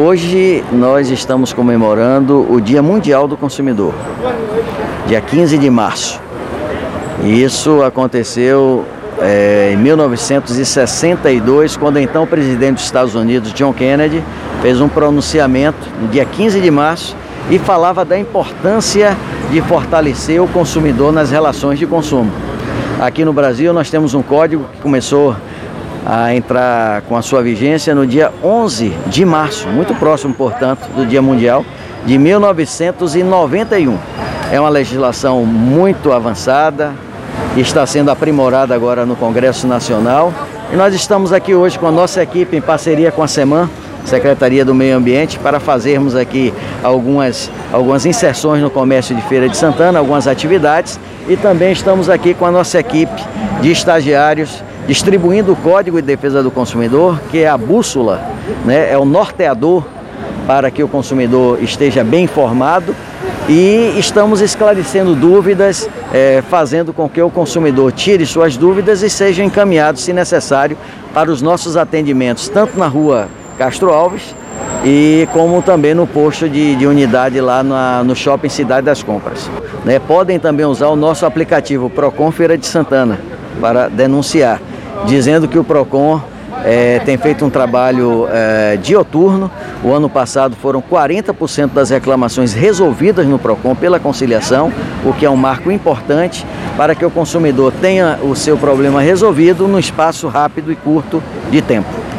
Hoje nós estamos comemorando o Dia Mundial do Consumidor, dia 15 de março. Isso aconteceu é, em 1962, quando então o presidente dos Estados Unidos, John Kennedy, fez um pronunciamento no dia 15 de março e falava da importância de fortalecer o consumidor nas relações de consumo. Aqui no Brasil nós temos um código que começou a entrar com a sua vigência no dia 11 de março, muito próximo, portanto, do Dia Mundial de 1991. É uma legislação muito avançada, está sendo aprimorada agora no Congresso Nacional. E nós estamos aqui hoje com a nossa equipe em parceria com a SEMAN, Secretaria do Meio Ambiente, para fazermos aqui algumas, algumas inserções no comércio de Feira de Santana, algumas atividades. E também estamos aqui com a nossa equipe de estagiários distribuindo o Código de Defesa do Consumidor, que é a bússola, né, é o norteador para que o consumidor esteja bem informado e estamos esclarecendo dúvidas, é, fazendo com que o consumidor tire suas dúvidas e seja encaminhado, se necessário, para os nossos atendimentos, tanto na rua Castro Alves e como também no posto de, de unidade lá na, no Shopping Cidade das Compras. Né, podem também usar o nosso aplicativo Procon Feira de Santana para denunciar dizendo que o PROCON é, tem feito um trabalho é, dioturno. O ano passado foram 40% das reclamações resolvidas no PROCON pela conciliação, o que é um marco importante para que o consumidor tenha o seu problema resolvido no espaço rápido e curto de tempo.